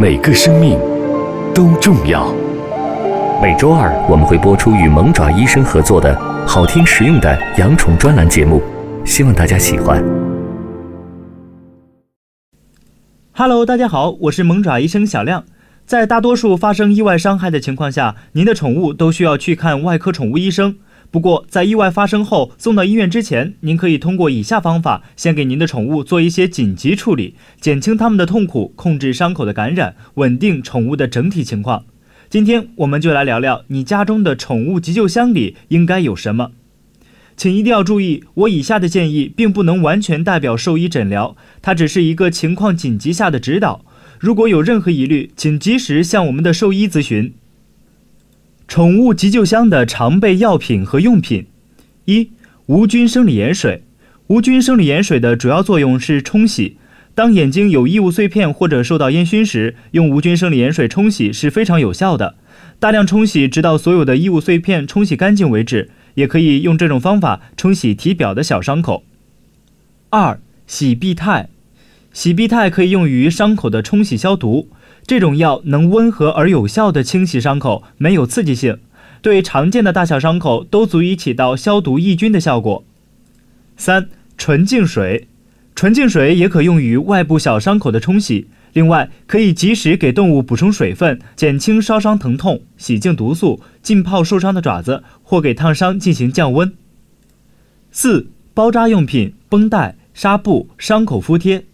每个生命都重要。每周二我们会播出与萌爪医生合作的好听实用的养宠专栏节目，希望大家喜欢。Hello，大家好，我是萌爪医生小亮。在大多数发生意外伤害的情况下，您的宠物都需要去看外科宠物医生。不过，在意外发生后送到医院之前，您可以通过以下方法，先给您的宠物做一些紧急处理，减轻它们的痛苦，控制伤口的感染，稳定宠物的整体情况。今天我们就来聊聊你家中的宠物急救箱里应该有什么。请一定要注意，我以下的建议并不能完全代表兽医诊疗，它只是一个情况紧急下的指导。如果有任何疑虑，请及时向我们的兽医咨询。宠物急救箱的常备药品和用品：一、无菌生理盐水。无菌生理盐水的主要作用是冲洗。当眼睛有异物碎片或者受到烟熏时，用无菌生理盐水冲洗是非常有效的。大量冲洗，直到所有的异物碎片冲洗干净为止。也可以用这种方法冲洗体表的小伤口。二、洗必泰。洗必泰可以用于伤口的冲洗消毒。这种药能温和而有效地清洗伤口，没有刺激性，对常见的大小伤口都足以起到消毒抑菌的效果。三、纯净水，纯净水也可用于外部小伤口的冲洗，另外可以及时给动物补充水分，减轻烧伤疼痛，洗净毒素，浸泡受伤的爪子，或给烫伤进行降温。四、包扎用品，绷带、纱布、伤口敷贴。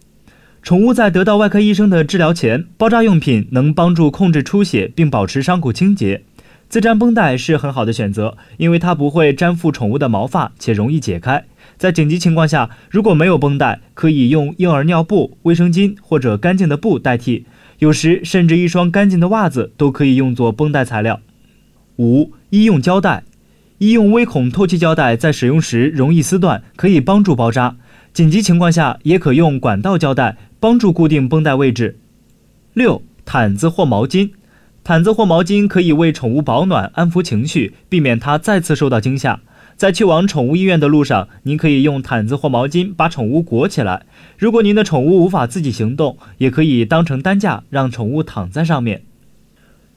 宠物在得到外科医生的治疗前，包扎用品能帮助控制出血并保持伤口清洁。自粘绷带是很好的选择，因为它不会粘附宠物的毛发且容易解开。在紧急情况下，如果没有绷带，可以用婴儿尿布、卫生巾或者干净的布代替。有时甚至一双干净的袜子都可以用作绷带材料。五、医用胶带，医用微孔透气胶带在使用时容易撕断，可以帮助包扎。紧急情况下，也可用管道胶带。帮助固定绷带位置。六、毯子或毛巾，毯子或毛巾可以为宠物保暖、安抚情绪，避免它再次受到惊吓。在去往宠物医院的路上，您可以用毯子或毛巾把宠物裹起来。如果您的宠物无法自己行动，也可以当成担架，让宠物躺在上面。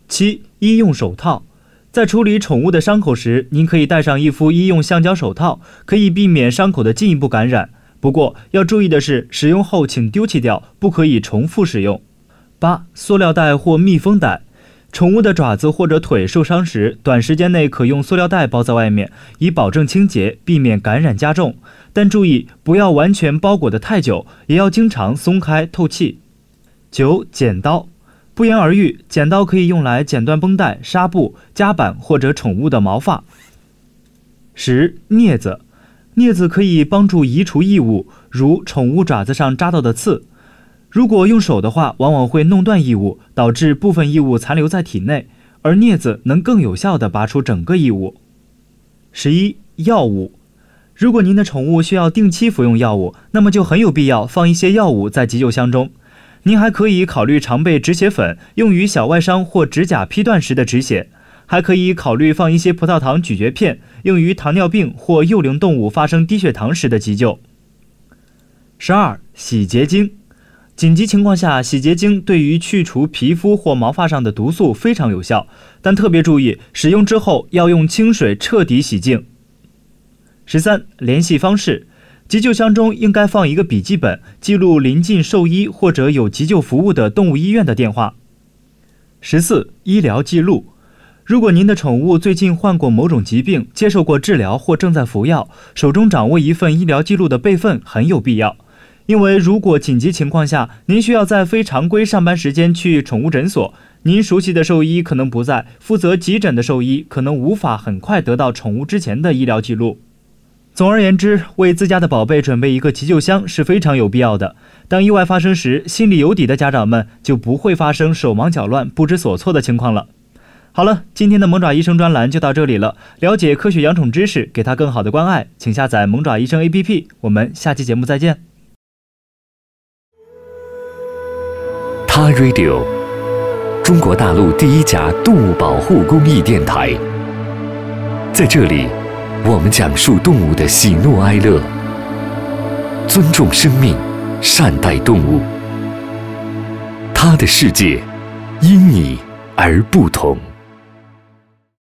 七、医用手套，在处理宠物的伤口时，您可以戴上一副医用橡胶手套，可以避免伤口的进一步感染。不过要注意的是，使用后请丢弃掉，不可以重复使用。八、塑料袋或密封袋，宠物的爪子或者腿受伤时，短时间内可用塑料袋包在外面，以保证清洁，避免感染加重。但注意不要完全包裹得太久，也要经常松开透气。九、剪刀，不言而喻，剪刀可以用来剪断绷带、纱布、夹板或者宠物的毛发。十、镊子。镊子可以帮助移除异物，如宠物爪子上扎到的刺。如果用手的话，往往会弄断异物，导致部分异物残留在体内，而镊子能更有效地拔出整个异物。十一、药物。如果您的宠物需要定期服用药物，那么就很有必要放一些药物在急救箱中。您还可以考虑常备止血粉，用于小外伤或指甲劈断时的止血。还可以考虑放一些葡萄糖咀嚼片，用于糖尿病或幼龄动物发生低血糖时的急救。十二、洗洁精，紧急情况下，洗洁精对于去除皮肤或毛发上的毒素非常有效，但特别注意，使用之后要用清水彻底洗净。十三、联系方式，急救箱中应该放一个笔记本，记录临近兽医或者有急救服务的动物医院的电话。十四、医疗记录。如果您的宠物最近患过某种疾病，接受过治疗或正在服药，手中掌握一份医疗记录的备份很有必要。因为如果紧急情况下您需要在非常规上班时间去宠物诊所，您熟悉的兽医可能不在，负责急诊的兽医可能无法很快得到宠物之前的医疗记录。总而言之，为自家的宝贝准备一个急救箱是非常有必要的。当意外发生时，心里有底的家长们就不会发生手忙脚乱、不知所措的情况了。好了，今天的萌爪医生专栏就到这里了。了解科学养宠知识，给它更好的关爱，请下载萌爪医生 APP。我们下期节目再见。他 Radio，中国大陆第一家动物保护公益电台。在这里，我们讲述动物的喜怒哀乐，尊重生命，善待动物。他的世界。因你而不同。